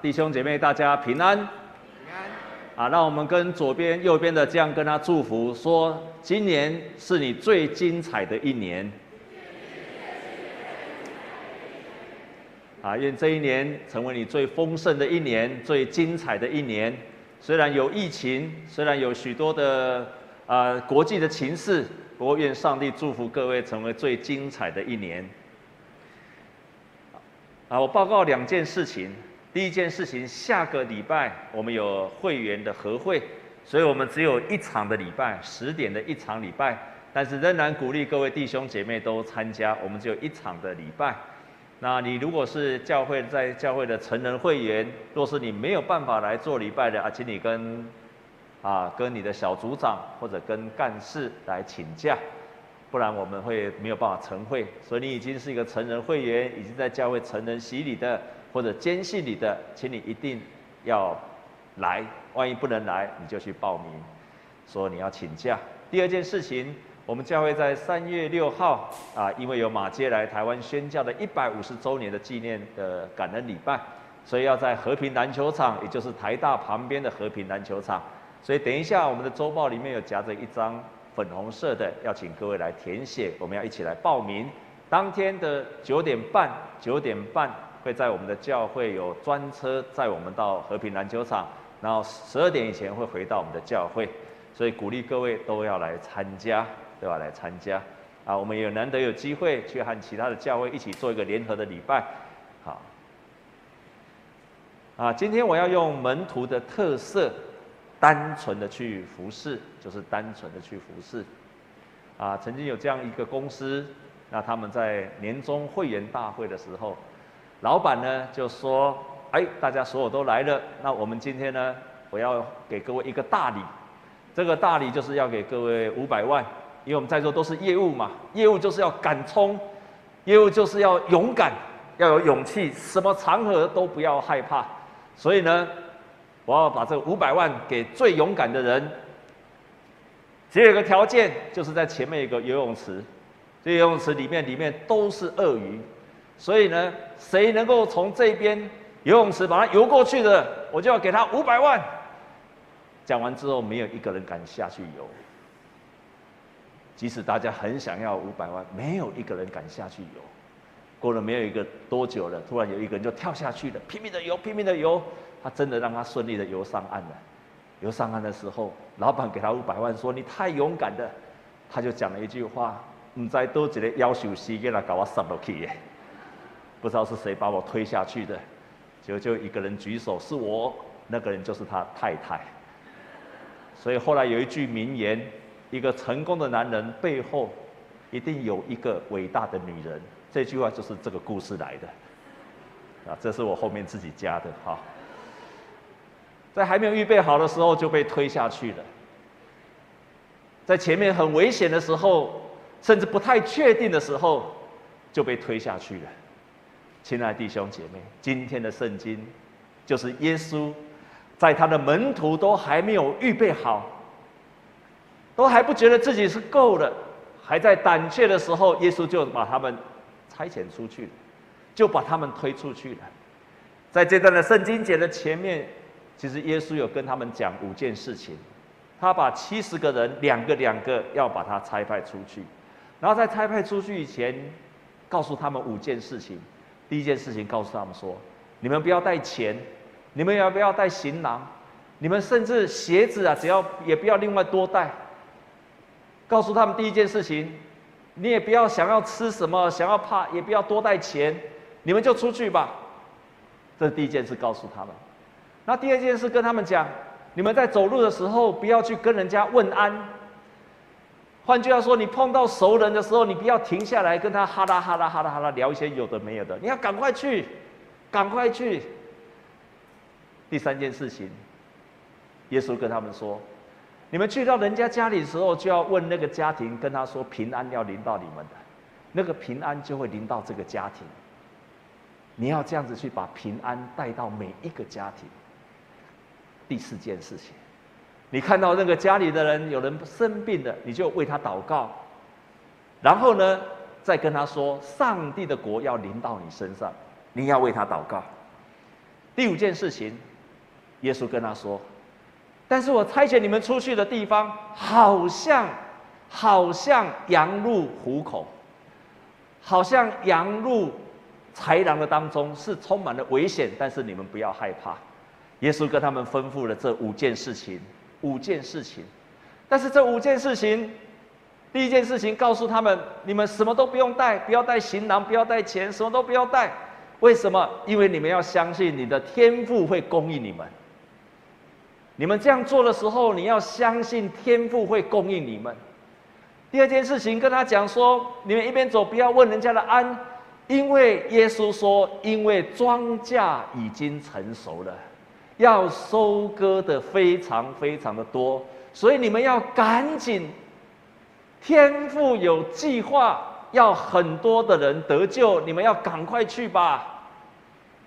弟兄姐妹，大家平安。平安。啊，让我们跟左边、右边的这样跟他祝福，说：今年是你最精彩的一年。啊，愿这一年成为你最丰盛的一年，最精彩的一年。虽然有疫情，虽然有许多的啊、呃、国际的情势，不过愿上帝祝福各位成为最精彩的一年。啊，我报告两件事情。第一件事情，下个礼拜我们有会员的合会，所以我们只有一场的礼拜，十点的一场礼拜，但是仍然鼓励各位弟兄姐妹都参加。我们只有一场的礼拜。那你如果是教会在教会的成人会员，若是你没有办法来做礼拜的啊，请你跟啊跟你的小组长或者跟干事来请假，不然我们会没有办法成会。所以你已经是一个成人会员，已经在教会成人洗礼的。或者坚信你的，请你一定要来。万一不能来，你就去报名，说你要请假。第二件事情，我们教会在三月六号啊，因为有马街来台湾宣教的一百五十周年的纪念的感恩礼拜，所以要在和平篮球场，也就是台大旁边的和平篮球场。所以等一下，我们的周报里面有夹着一张粉红色的，要请各位来填写，我们要一起来报名。当天的九点半，九点半。会在我们的教会有专车载我们到和平篮球场，然后十二点以前会回到我们的教会，所以鼓励各位都要来参加，对吧？来参加啊！我们也难得有机会去和其他的教会一起做一个联合的礼拜，好。啊，今天我要用门徒的特色，单纯的去服侍，就是单纯的去服侍。啊，曾经有这样一个公司，那他们在年终会员大会的时候。老板呢就说：“哎，大家所有都来了，那我们今天呢，我要给各位一个大礼。这个大礼就是要给各位五百万，因为我们在座都是业务嘛，业务就是要敢冲，业务就是要勇敢，要有勇气，什么场合都不要害怕。所以呢，我要把这五百万给最勇敢的人。只有一个条件，就是在前面一个游泳池，这游泳池里面里面都是鳄鱼。”所以呢，谁能够从这边游泳池把它游过去的，我就要给他五百万。讲完之后，没有一个人敢下去游。即使大家很想要五百万，没有一个人敢下去游。过了没有一个多久了，突然有一个人就跳下去了，拼命的游，拼命的游。他真的让他顺利的游上岸了。游上岸的时候，老板给他五百万，说你太勇敢了。他就讲了一句话：唔知多几个夭寿司给他搞我上落去耶。不知道是谁把我推下去的，结果就一个人举手，是我，那个人就是他太太。所以后来有一句名言：一个成功的男人背后，一定有一个伟大的女人。这句话就是这个故事来的。啊，这是我后面自己加的哈。在还没有预备好的时候就被推下去了，在前面很危险的时候，甚至不太确定的时候，就被推下去了。亲爱的弟兄姐妹，今天的圣经就是耶稣在他的门徒都还没有预备好，都还不觉得自己是够的，还在胆怯的时候，耶稣就把他们差遣出去了，就把他们推出去了。在这段的圣经节的前面，其实耶稣有跟他们讲五件事情，他把七十个人两个两个要把他差派出去，然后在差派出去以前，告诉他们五件事情。第一件事情，告诉他们说：你们不要带钱，你们也不要带行囊，你们甚至鞋子啊，只要也不要另外多带。告诉他们第一件事情，你也不要想要吃什么，想要怕，也不要多带钱，你们就出去吧。这是第一件事，告诉他们。那第二件事，跟他们讲：你们在走路的时候，不要去跟人家问安。换句话说，你碰到熟人的时候，你不要停下来跟他哈啦哈啦哈啦哈啦聊一些有的没有的，你要赶快去，赶快去。第三件事情，耶稣跟他们说：你们去到人家家里的时候，就要问那个家庭，跟他说平安要临到你们的，那个平安就会临到这个家庭。你要这样子去把平安带到每一个家庭。第四件事情。你看到那个家里的人有人生病了，你就为他祷告，然后呢，再跟他说，上帝的国要临到你身上，你要为他祷告。第五件事情，耶稣跟他说：“但是我差遣你们出去的地方，好像，好像羊入虎口，好像羊入豺狼的当中，是充满了危险。但是你们不要害怕。”耶稣跟他们吩咐了这五件事情，五件事情。但是这五件事情，第一件事情告诉他们：你们什么都不用带，不要带行囊，不要带钱，什么都不要带。为什么？因为你们要相信你的天赋会供应你们。你们这样做的时候，你要相信天赋会供应你们。第二件事情跟他讲说：你们一边走，不要问人家的安，因为耶稣说，因为庄稼已经成熟了。要收割的非常非常的多，所以你们要赶紧。天父有计划，要很多的人得救，你们要赶快去吧，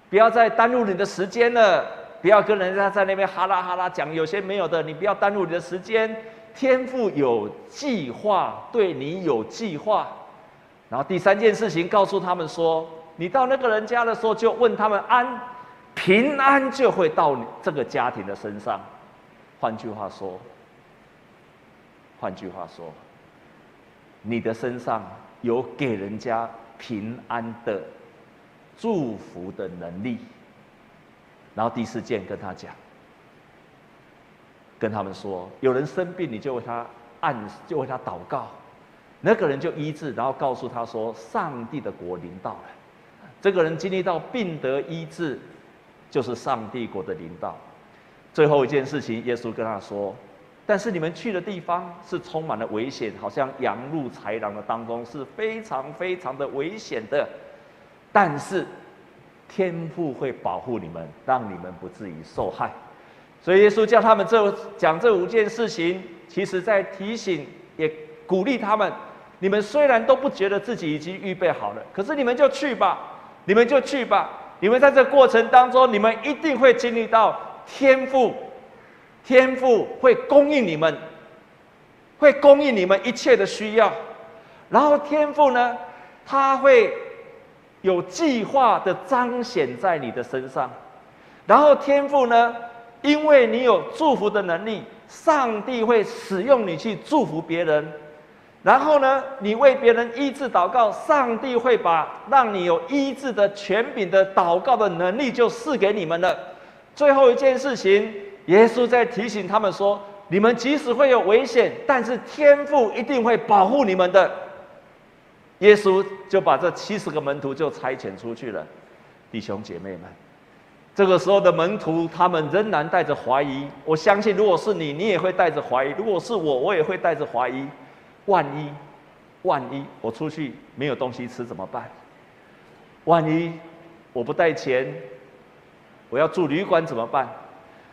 不要再耽误你的时间了。不要跟人家在那边哈拉哈拉讲有些没有的，你不要耽误你的时间。天父有计划，对你有计划。然后第三件事情，告诉他们说：你到那个人家的时候，就问他们安。平安就会到你这个家庭的身上。换句话说，换句话说，你的身上有给人家平安的祝福的能力。然后第四件跟他讲，跟他们说，有人生病，你就为他按，就为他祷告，那个人就医治，然后告诉他说，上帝的国临到了。这个人经历到病得医治。就是上帝国的领导。最后一件事情，耶稣跟他说：“但是你们去的地方是充满了危险，好像羊入豺狼的当中，是非常非常的危险的。但是天父会保护你们，让你们不至于受害。所以耶稣叫他们这讲这五件事情，其实在提醒也鼓励他们：你们虽然都不觉得自己已经预备好了，可是你们就去吧，你们就去吧。”你们在这过程当中，你们一定会经历到天赋，天赋会供应你们，会供应你们一切的需要。然后天赋呢，他会有计划的彰显在你的身上。然后天赋呢，因为你有祝福的能力，上帝会使用你去祝福别人。然后呢，你为别人医治祷告，上帝会把让你有医治的权柄的祷告的能力就赐给你们了。最后一件事情，耶稣在提醒他们说：你们即使会有危险，但是天父一定会保护你们的。耶稣就把这七十个门徒就差遣出去了。弟兄姐妹们，这个时候的门徒他们仍然带着怀疑。我相信，如果是你，你也会带着怀疑；如果是我，我也会带着怀疑。万一，万一我出去没有东西吃怎么办？万一我不带钱，我要住旅馆怎么办？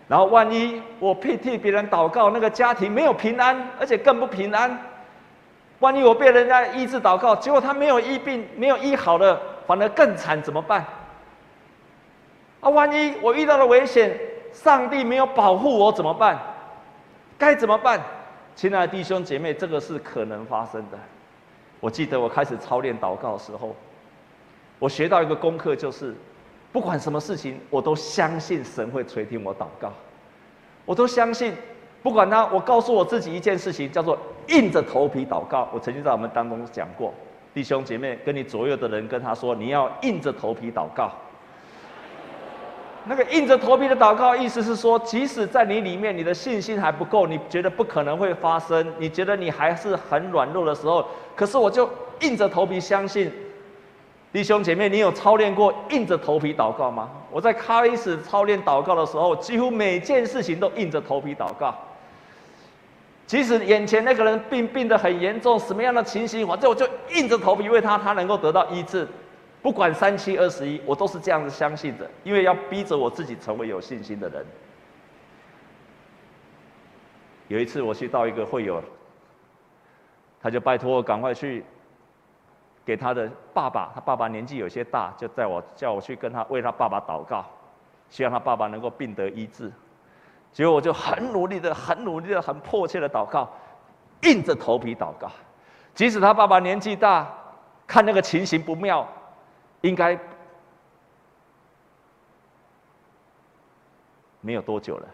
然后万一我替替别人祷告，那个家庭没有平安，而且更不平安。万一我被人家医治祷告，结果他没有医病，没有医好了，反而更惨，怎么办？啊，万一我遇到了危险，上帝没有保护我怎么办？该怎么办？亲爱的弟兄姐妹，这个是可能发生的。我记得我开始操练祷告的时候，我学到一个功课，就是不管什么事情，我都相信神会垂听我祷告。我都相信，不管他，我告诉我自己一件事情，叫做硬着头皮祷告。我曾经在我们当中讲过，弟兄姐妹，跟你左右的人跟他说，你要硬着头皮祷告。那个硬着头皮的祷告，意思是说，即使在你里面，你的信心还不够，你觉得不可能会发生，你觉得你还是很软弱的时候，可是我就硬着头皮相信。弟兄姐妹，你有操练过硬着头皮祷告吗？我在开始操练祷告的时候，几乎每件事情都硬着头皮祷告。即使眼前那个人病病得很严重，什么样的情形，反正我就硬着头皮为他，他能够得到医治。不管三七二十一，我都是这样子相信的，因为要逼着我自己成为有信心的人。有一次我去到一个会友，他就拜托我赶快去给他的爸爸，他爸爸年纪有些大，就带我叫我去跟他为他爸爸祷告，希望他爸爸能够病得医治。结果我就很努力的、很努力的、很迫切的祷告，硬着头皮祷告，即使他爸爸年纪大，看那个情形不妙。应该没有多久了，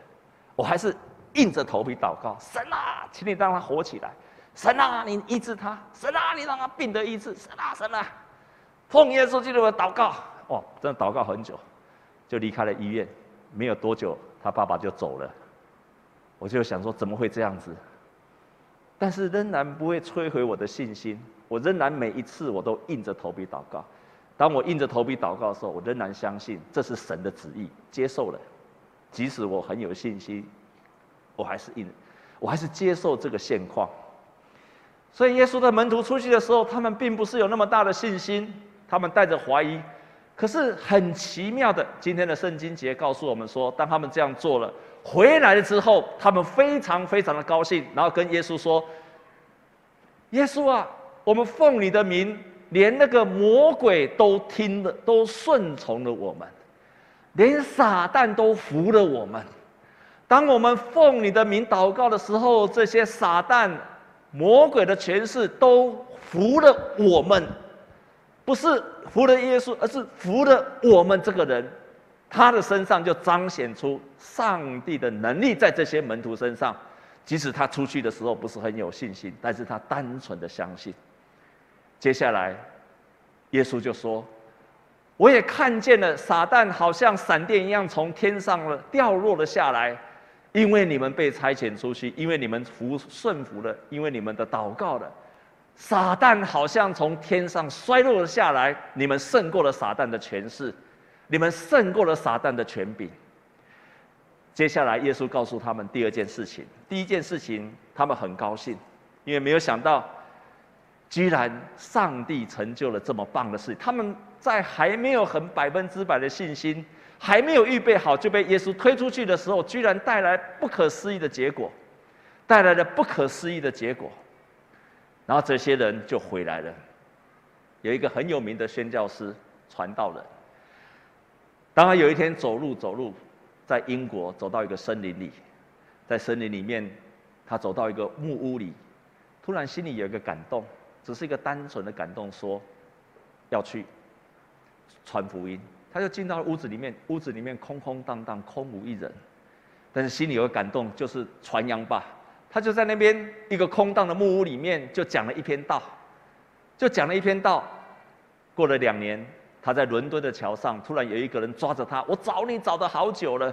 我还是硬着头皮祷告：神啊，请你让他活起来！神啊，你医治他！神啊，你让他病得医治！神啊，神啊，奉耶稣基督的祷告！哇，真的祷告很久，就离开了医院。没有多久，他爸爸就走了。我就想说，怎么会这样子？但是仍然不会摧毁我的信心。我仍然每一次我都硬着头皮祷告。当我硬着头皮祷告的时候，我仍然相信这是神的旨意，接受了。即使我很有信心，我还是硬，我还是接受这个现况。所以耶稣的门徒出去的时候，他们并不是有那么大的信心，他们带着怀疑。可是很奇妙的，今天的圣经节告诉我们说，当他们这样做了，回来了之后，他们非常非常的高兴，然后跟耶稣说：“耶稣啊，我们奉你的名，连那个魔鬼都听了，都顺从了我们，连撒旦都服了我们。当我们奉你的名祷告的时候，这些撒旦、魔鬼的权势都服了我们。”不是服了耶稣，而是服了我们这个人，他的身上就彰显出上帝的能力在这些门徒身上。即使他出去的时候不是很有信心，但是他单纯的相信。接下来，耶稣就说：“我也看见了撒旦好像闪电一样从天上了掉落了下来，因为你们被差遣出去，因为你们服顺服了，因为你们的祷告了。”撒旦好像从天上摔落了下来，你们胜过了撒旦的权势，你们胜过了撒旦的权柄。接下来，耶稣告诉他们第二件事情。第一件事情，他们很高兴，因为没有想到，居然上帝成就了这么棒的事。他们在还没有很百分之百的信心，还没有预备好就被耶稣推出去的时候，居然带来不可思议的结果，带来了不可思议的结果。然后这些人就回来了。有一个很有名的宣教师、传道人。当他有一天走路走路，在英国走到一个森林里，在森林里面，他走到一个木屋里，突然心里有一个感动，只是一个单纯的感动，说要去传福音。他就进到屋子里面，屋子里面空空荡荡，空无一人，但是心里有个感动，就是传扬吧。他就在那边一个空荡的木屋里面，就讲了一篇道，就讲了一篇道。过了两年，他在伦敦的桥上，突然有一个人抓着他，我找你找得好久了。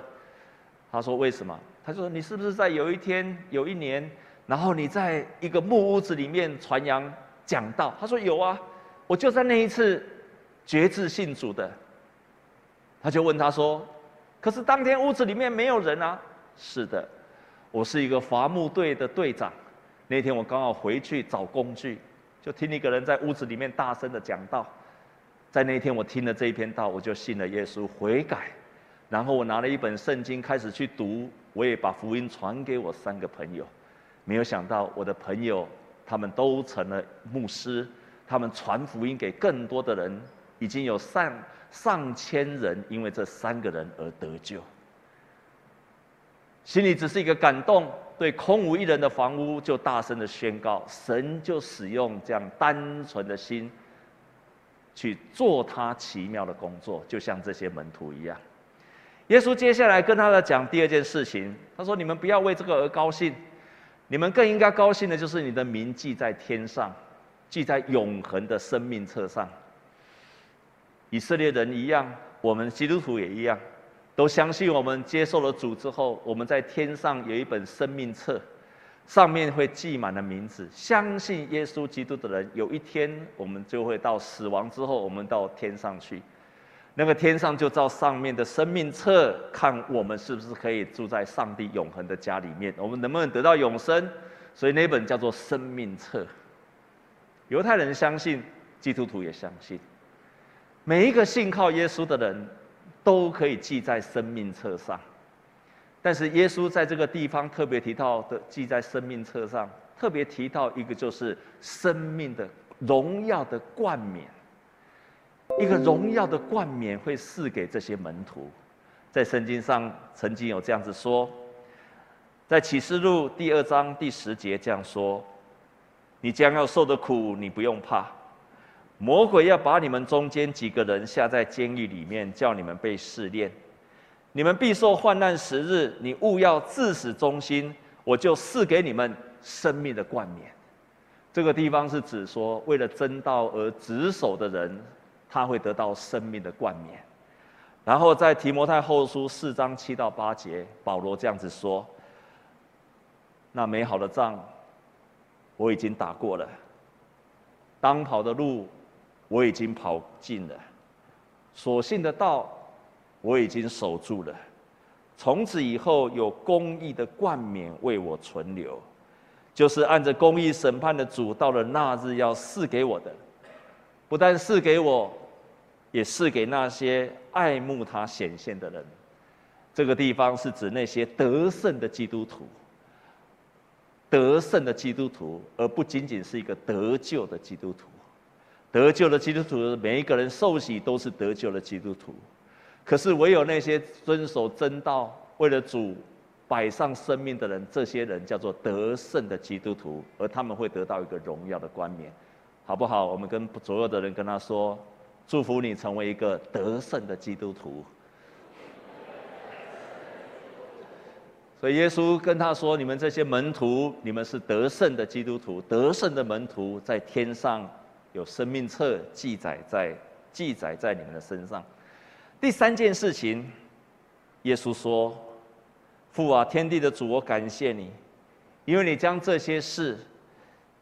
他说：“为什么？”他说：“你是不是在有一天、有一年，然后你在一个木屋子里面传扬讲道？”他说：“有啊，我就在那一次决志信主的。”他就问他说：“可是当天屋子里面没有人啊？”是的。我是一个伐木队的队长，那天我刚好回去找工具，就听一个人在屋子里面大声的讲道。在那天我听了这一篇道，我就信了耶稣，悔改，然后我拿了一本圣经开始去读，我也把福音传给我三个朋友。没有想到我的朋友他们都成了牧师，他们传福音给更多的人，已经有上上千人因为这三个人而得救。心里只是一个感动，对空无一人的房屋就大声的宣告，神就使用这样单纯的心去做他奇妙的工作，就像这些门徒一样。耶稣接下来跟他们讲第二件事情，他说：“你们不要为这个而高兴，你们更应该高兴的就是你的名记在天上，记在永恒的生命册上。”以色列人一样，我们基督徒也一样。都相信我们接受了主之后，我们在天上有一本生命册，上面会记满了名字。相信耶稣基督的人，有一天我们就会到死亡之后，我们到天上去。那个天上就照上面的生命册，看我们是不是可以住在上帝永恒的家里面，我们能不能得到永生？所以那本叫做生命册。犹太人相信，基督徒也相信，每一个信靠耶稣的人。都可以记在生命册上，但是耶稣在这个地方特别提到的，记在生命册上，特别提到一个就是生命的荣耀的冠冕，一个荣耀的冠冕会赐给这些门徒，在圣经上曾经有这样子说，在启示录第二章第十节这样说：你将要受的苦，你不用怕。魔鬼要把你们中间几个人下在监狱里面，叫你们被试炼。你们必受患难十日，你勿要至死忠心，我就赐给你们生命的冠冕。这个地方是指说，为了真道而执守的人，他会得到生命的冠冕。然后在提摩太后书四章七到八节，保罗这样子说：“那美好的仗，我已经打过了；当跑的路，我已经跑尽了；所信的道，我已经守住了。从此以后，有公义的冠冕为我存留，就是按着公义审判的主，到了那日要赐给我的，不但赐给我。”也赐给那些爱慕他显现的人。这个地方是指那些得胜的基督徒，得胜的基督徒，而不仅仅是一个得救的基督徒。得救的基督徒，每一个人受洗都是得救的基督徒。可是唯有那些遵守真道、为了主摆上生命的人，这些人叫做得胜的基督徒，而他们会得到一个荣耀的冠冕，好不好？我们跟左右的人跟他说。祝福你成为一个得胜的基督徒。所以耶稣跟他说：“你们这些门徒，你们是得胜的基督徒，得胜的门徒，在天上有生命册记载在记载在你们的身上。”第三件事情，耶稣说：“父啊，天地的主，我感谢你，因为你将这些事，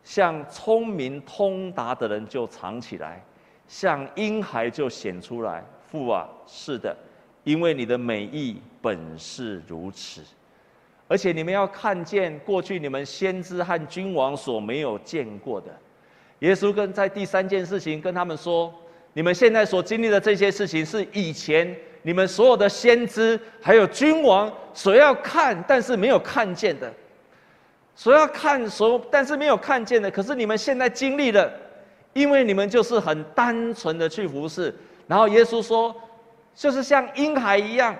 向聪明通达的人就藏起来。”像婴孩就显出来，父啊，是的，因为你的美意本是如此，而且你们要看见过去你们先知和君王所没有见过的。耶稣跟在第三件事情跟他们说，你们现在所经历的这些事情，是以前你们所有的先知还有君王所要看但是没有看见的，所要看所但是没有看见的，可是你们现在经历了。因为你们就是很单纯的去服侍，然后耶稣说，就是像婴孩一样，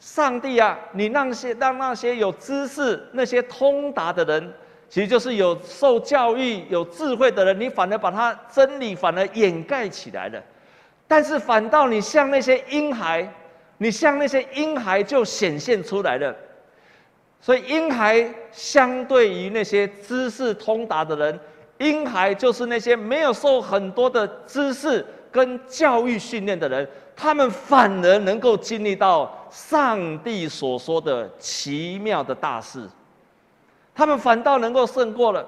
上帝啊，你那些让那些有知识、那些通达的人，其实就是有受教育、有智慧的人，你反而把他真理反而掩盖起来了，但是反倒你像那些婴孩，你像那些婴孩就显现出来了，所以婴孩相对于那些知识通达的人。婴孩就是那些没有受很多的知识跟教育训练的人，他们反而能够经历到上帝所说的奇妙的大事，他们反倒能够胜过了。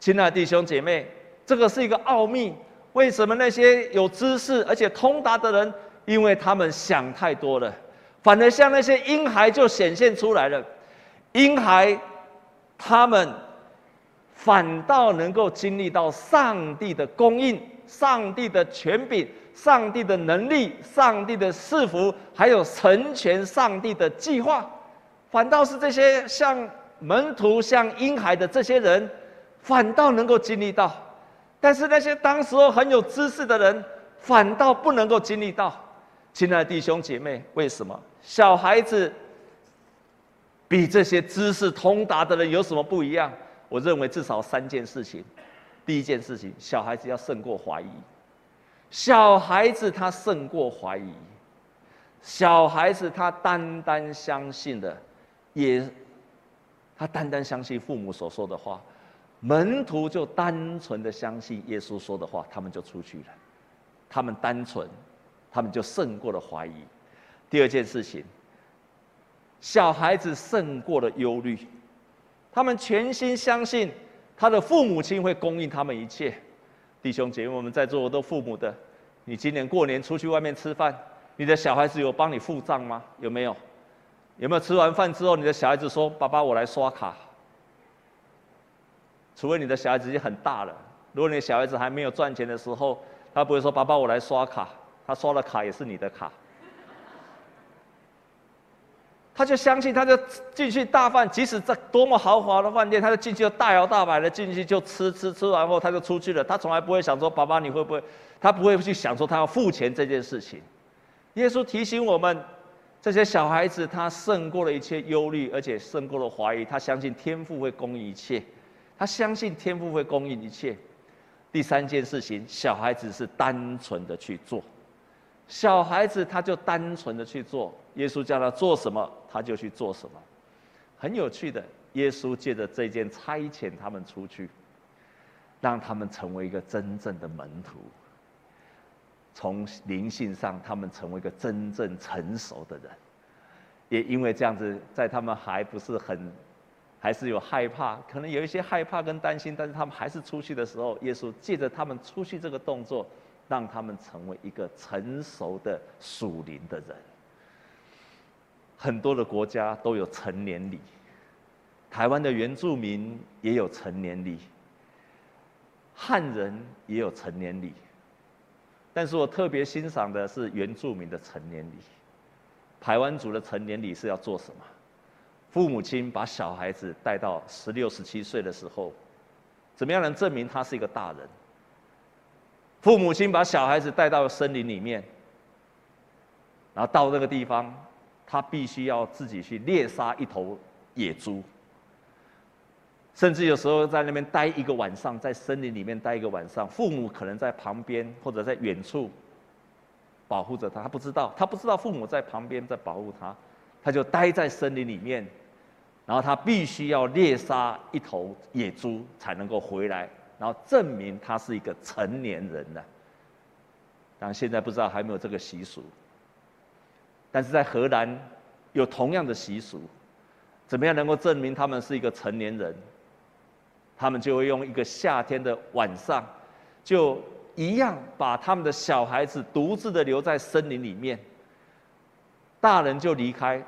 亲爱的弟兄姐妹，这个是一个奥秘。为什么那些有知识而且通达的人，因为他们想太多了，反而像那些婴孩就显现出来了。婴孩，他们。反倒能够经历到上帝的供应、上帝的权柄、上帝的能力、上帝的赐福，还有成全上帝的计划。反倒是这些像门徒、像婴孩的这些人，反倒能够经历到；但是那些当时候很有知识的人，反倒不能够经历到。亲爱的弟兄姐妹，为什么小孩子比这些知识通达的人有什么不一样？我认为至少三件事情。第一件事情，小孩子要胜过怀疑。小孩子他胜过怀疑。小孩子他单单相信的，也他单单相信父母所说的话。门徒就单纯的相信耶稣说的话，他们就出去了。他们单纯，他们就胜过了怀疑。第二件事情，小孩子胜过了忧虑。他们全心相信，他的父母亲会供应他们一切。弟兄姐妹，我们在座都父母的，你今年过年出去外面吃饭，你的小孩子有帮你付账吗？有没有？有没有吃完饭之后，你的小孩子说：“爸爸，我来刷卡。”除非你的小孩子已经很大了，如果你的小孩子还没有赚钱的时候，他不会说：“爸爸，我来刷卡。”他刷了卡也是你的卡。他就相信，他就进去大饭，即使在多么豪华的饭店，他就进去就大摇大摆的进去就吃吃吃完后他就出去了。他从来不会想说：“爸爸，你会不会？”他不会去想说他要付钱这件事情。耶稣提醒我们，这些小孩子他胜过了一切忧虑，而且胜过了怀疑。他相信天父会供应一切，他相信天父会供应一切。第三件事情，小孩子是单纯的去做，小孩子他就单纯的去做，耶稣叫他做什么，他就去做什么。很有趣的，耶稣借着这件差遣他们出去，让他们成为一个真正的门徒。从灵性上，他们成为一个真正成熟的人。也因为这样子，在他们还不是很，还是有害怕，可能有一些害怕跟担心，但是他们还是出去的时候，耶稣借着他们出去这个动作，让他们成为一个成熟的属灵的人。很多的国家都有成年礼，台湾的原住民也有成年礼，汉人也有成年礼，但是我特别欣赏的是原住民的成年礼。台湾族的成年礼是要做什么？父母亲把小孩子带到十六、十七岁的时候，怎么样能证明他是一个大人？父母亲把小孩子带到森林里面，然后到那个地方，他必须要自己去猎杀一头野猪，甚至有时候在那边待一个晚上，在森林里面待一个晚上，父母可能在旁边或者在远处。保护着他，他不知道，他不知道父母在旁边在保护他，他就待在森林里面，然后他必须要猎杀一头野猪才能够回来，然后证明他是一个成年人了。但现在不知道还没有这个习俗，但是在荷兰有同样的习俗，怎么样能够证明他们是一个成年人？他们就会用一个夏天的晚上，就。一样把他们的小孩子独自的留在森林里面，大人就离开，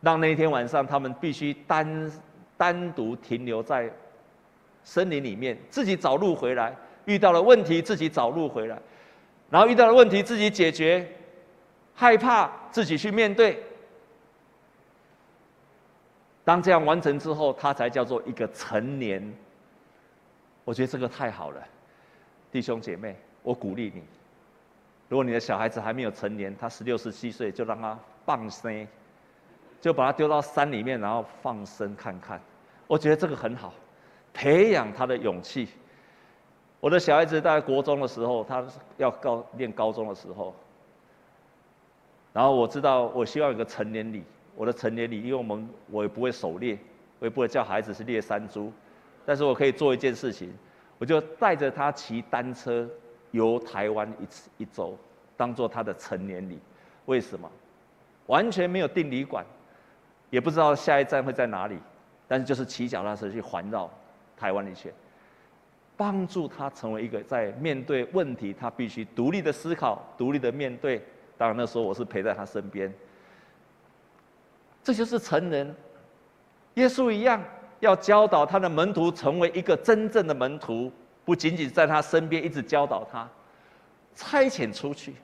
让那天晚上他们必须单单独停留在森林里面，自己找路回来。遇到了问题自己找路回来，然后遇到了问题自己解决，害怕自己去面对。当这样完成之后，他才叫做一个成年。我觉得这个太好了。弟兄姐妹，我鼓励你，如果你的小孩子还没有成年，他十六、十七岁，就让他放生，就把他丢到山里面，然后放生看看。我觉得这个很好，培养他的勇气。我的小孩子在国中的时候，他要高念高中的时候，然后我知道，我希望有个成年礼。我的成年礼，因为我们我也不会狩猎，我也不会叫孩子去猎山猪，但是我可以做一件事情。我就带着他骑单车游台湾一次一周，当做他的成年礼。为什么？完全没有订旅馆，也不知道下一站会在哪里，但是就是骑脚踏车去环绕台湾一圈，帮助他成为一个在面对问题他必须独立的思考、独立的面对。当然那时候我是陪在他身边，这就是成人，耶稣一样。要教导他的门徒成为一个真正的门徒，不仅仅在他身边一直教导他，差遣出去，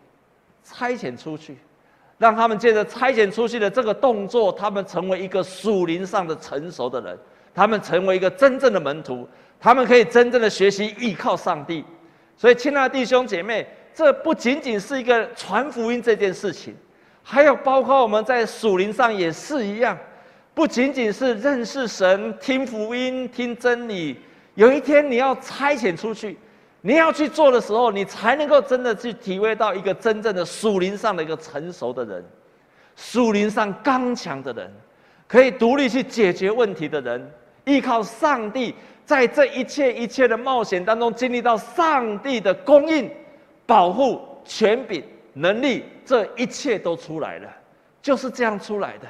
差遣出去，让他们借着差遣出去的这个动作，他们成为一个属灵上的成熟的人，他们成为一个真正的门徒，他们可以真正的学习依靠上帝。所以，亲爱的弟兄姐妹，这不仅仅是一个传福音这件事情，还有包括我们在属灵上也是一样。不仅仅是认识神、听福音、听真理，有一天你要差遣出去，你要去做的时候，你才能够真的去体会到一个真正的属灵上的一个成熟的人，属灵上刚强的人，可以独立去解决问题的人，依靠上帝，在这一切一切的冒险当中，经历到上帝的供应、保护、权柄、能力，这一切都出来了，就是这样出来的。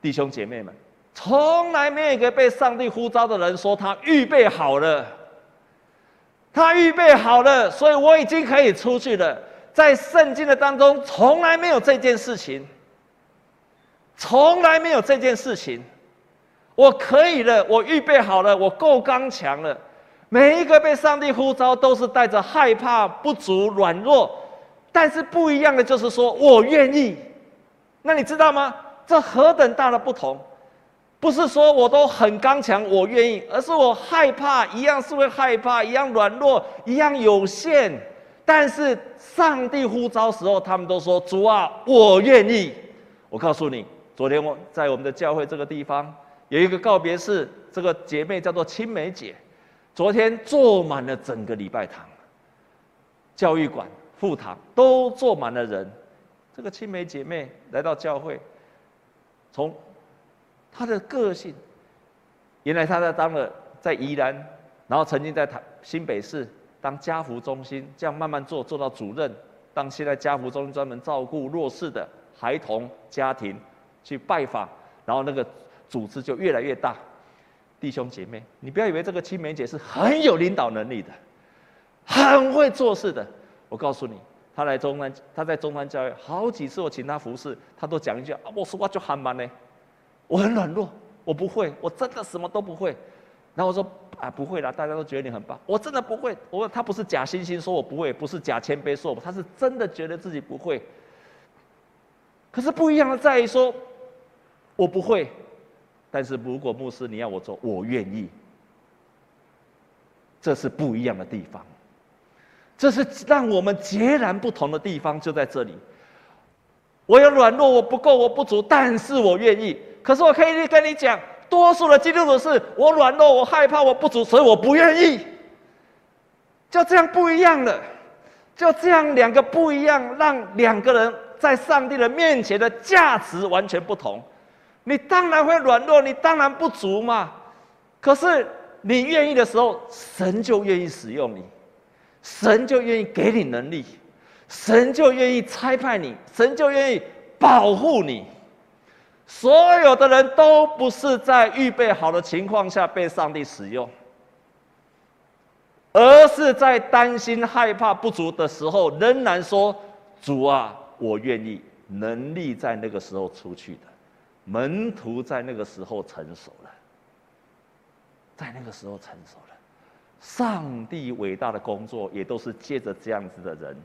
弟兄姐妹们，从来没有一个被上帝呼召的人说他预备好了，他预备好了，所以我已经可以出去了。在圣经的当中，从来没有这件事情，从来没有这件事情。我可以了，我预备好了，我够刚强了。每一个被上帝呼召，都是带着害怕、不足、软弱，但是不一样的就是说我愿意。那你知道吗？这何等大的不同！不是说我都很刚强，我愿意，而是我害怕，一样是会害怕，一样软弱，一样有限。但是上帝呼召时候，他们都说：“主啊，我愿意。”我告诉你，昨天我在我们的教会这个地方有一个告别式，这个姐妹叫做青梅姐，昨天坐满了整个礼拜堂。教育馆副堂都坐满了人。这个青梅姐妹来到教会，从她的个性，原来她在当了在宜兰，然后曾经在台新北市当家福中心，这样慢慢做做到主任，当现在家福中心专门照顾弱势的孩童家庭去拜访，然后那个组织就越来越大。弟兄姐妹，你不要以为这个青梅姐是很有领导能力的，很会做事的，我告诉你。她来中南，她在中南教会好几次，我请她服侍，她都讲一句啊，我说话就很慢呢，我很软弱，我不会，我真的什么都不会。然后我说啊，不会啦，大家都觉得你很棒，我真的不会。我说他不是假惺惺说我不会，不是假谦卑说我，他是真的觉得自己不会。可是不一样的在于说，我不会，但是如果牧师你要我做，我愿意。这是不一样的地方。这是让我们截然不同的地方，就在这里。我有软弱，我不够，我不足，但是我愿意。可是我可以跟你讲，多数的基督徒是我软弱，我害怕，我不足，所以我不愿意。就这样不一样了，就这样两个不一样，让两个人在上帝的面前的价值完全不同。你当然会软弱，你当然不足嘛。可是你愿意的时候，神就愿意使用你。神就愿意给你能力，神就愿意差派你，神就愿意保护你。所有的人都不是在预备好的情况下被上帝使用，而是在担心、害怕、不足的时候，仍然说：“主啊，我愿意。”能力在那个时候出去的，门徒在那个时候成熟了，在那个时候成熟了。上帝伟大的工作，也都是借着这样子的人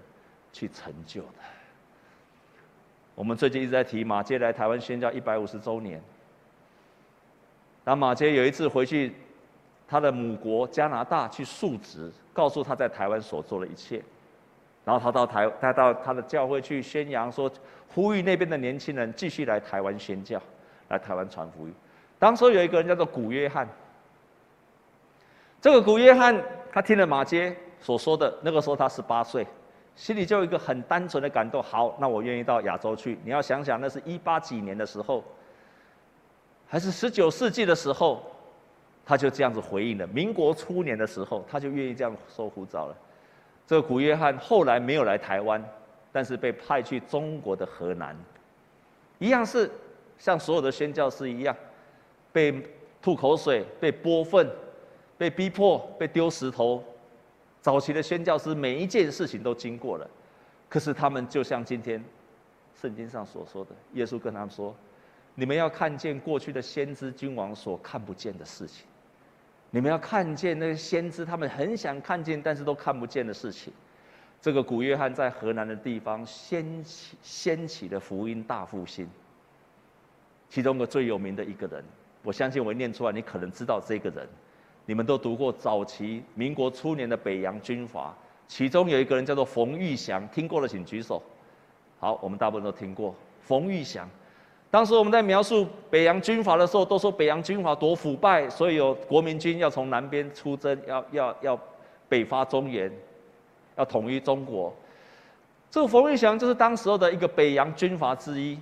去成就的。我们最近一直在提马偕来台湾宣教一百五十周年。当马偕有一次回去他的母国加拿大去述职，告诉他在台湾所做的一切，然后他到台，他到他的教会去宣扬说，呼吁那边的年轻人继续来台湾宣教，来台湾传福音。当时有一个人叫做古约翰。这个古约翰，他听了马杰所说的，那个时候他十八岁，心里就有一个很单纯的感动。好，那我愿意到亚洲去。你要想想，那是一八几年的时候，还是十九世纪的时候，他就这样子回应了。民国初年的时候，他就愿意这样收护照了。这个古约翰后来没有来台湾，但是被派去中国的河南，一样是像所有的宣教师一样，被吐口水，被泼粪。被逼迫，被丢石头，早期的宣教师每一件事情都经过了，可是他们就像今天圣经上所说的，耶稣跟他们说：“你们要看见过去的先知君王所看不见的事情，你们要看见那些先知他们很想看见但是都看不见的事情。”这个古约翰在河南的地方掀起掀起的福音大复兴，其中个最有名的一个人，我相信我念出来，你可能知道这个人。你们都读过早期民国初年的北洋军阀，其中有一个人叫做冯玉祥，听过的请举手。好，我们大部分都听过冯玉祥。当时我们在描述北洋军阀的时候，都说北洋军阀多腐败，所以有国民军要从南边出征，要要要北伐中原，要统一中国。这个冯玉祥就是当时候的一个北洋军阀之一。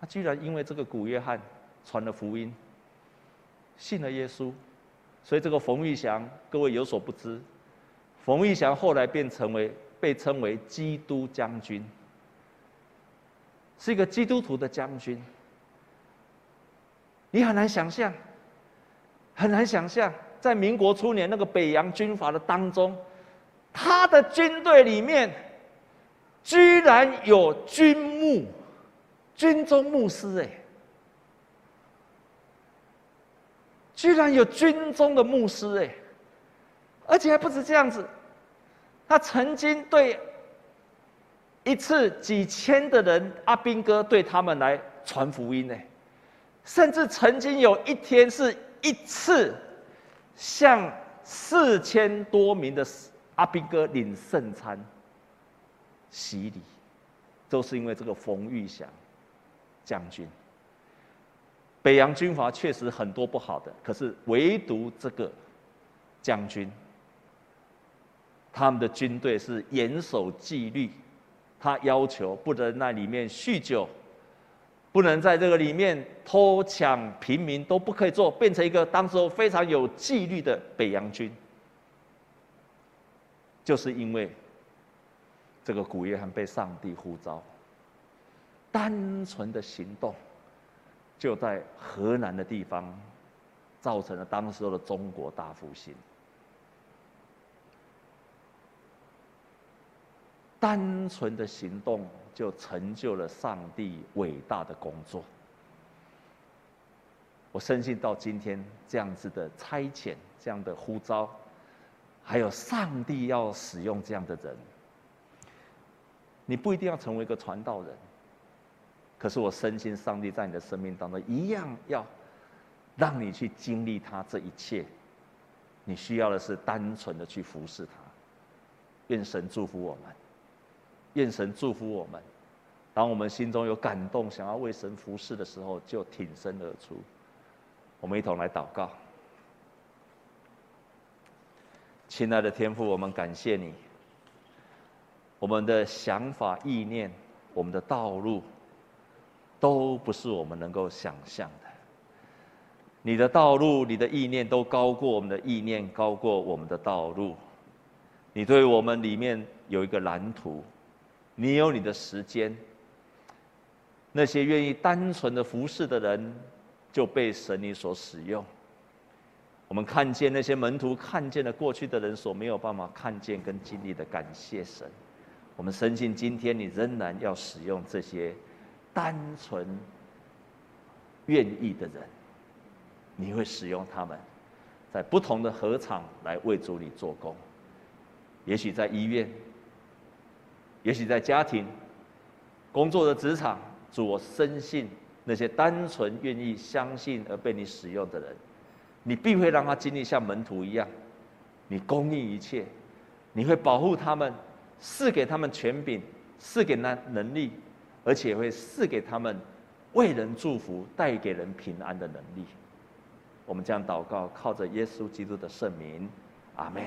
他居然因为这个古约翰传了福音。信了耶稣，所以这个冯玉祥，各位有所不知，冯玉祥后来便成为被称为基督将军，是一个基督徒的将军。你很难想象，很难想象，在民国初年那个北洋军阀的当中，他的军队里面居然有军牧、军中牧师，哎。居然有军中的牧师哎，而且还不止这样子，他曾经对一次几千的人，阿兵哥对他们来传福音呢，甚至曾经有一天是一次向四千多名的阿兵哥领圣餐洗礼，都是因为这个冯玉祥将军。北洋军阀确实很多不好的，可是唯独这个将军，他们的军队是严守纪律，他要求不能在里面酗酒，不能在这个里面偷抢平民，都不可以做，变成一个当时候非常有纪律的北洋军。就是因为这个古约翰被上帝呼召，单纯的行动，就在河南的地方，造成了当时候的中国大复兴。单纯的行动就成就了上帝伟大的工作。我深信到今天这样子的差遣，这样的呼召。还有上帝要使用这样的人，你不一定要成为一个传道人，可是我深信上帝在你的生命当中一样要让你去经历他这一切。你需要的是单纯的去服侍他。愿神祝福我们，愿神祝福我们。当我们心中有感动，想要为神服侍的时候，就挺身而出。我们一同来祷告。亲爱的天父，我们感谢你。我们的想法、意念、我们的道路，都不是我们能够想象的。你的道路、你的意念都高过我们的意念，高过我们的道路。你对我们里面有一个蓝图，你有你的时间。那些愿意单纯的服侍的人，就被神你所使用。我们看见那些门徒看见了过去的人所没有办法看见跟经历的，感谢神。我们深信今天你仍然要使用这些单纯愿意的人，你会使用他们，在不同的禾场来为主你做工。也许在医院，也许在家庭工作的职场，主，我深信那些单纯愿意相信而被你使用的人。你必会让他经历像门徒一样，你供应一切，你会保护他们，赐给他们权柄，赐给那能力，而且会赐给他们为人祝福、带给人平安的能力。我们将祷告，靠着耶稣基督的圣名，阿门。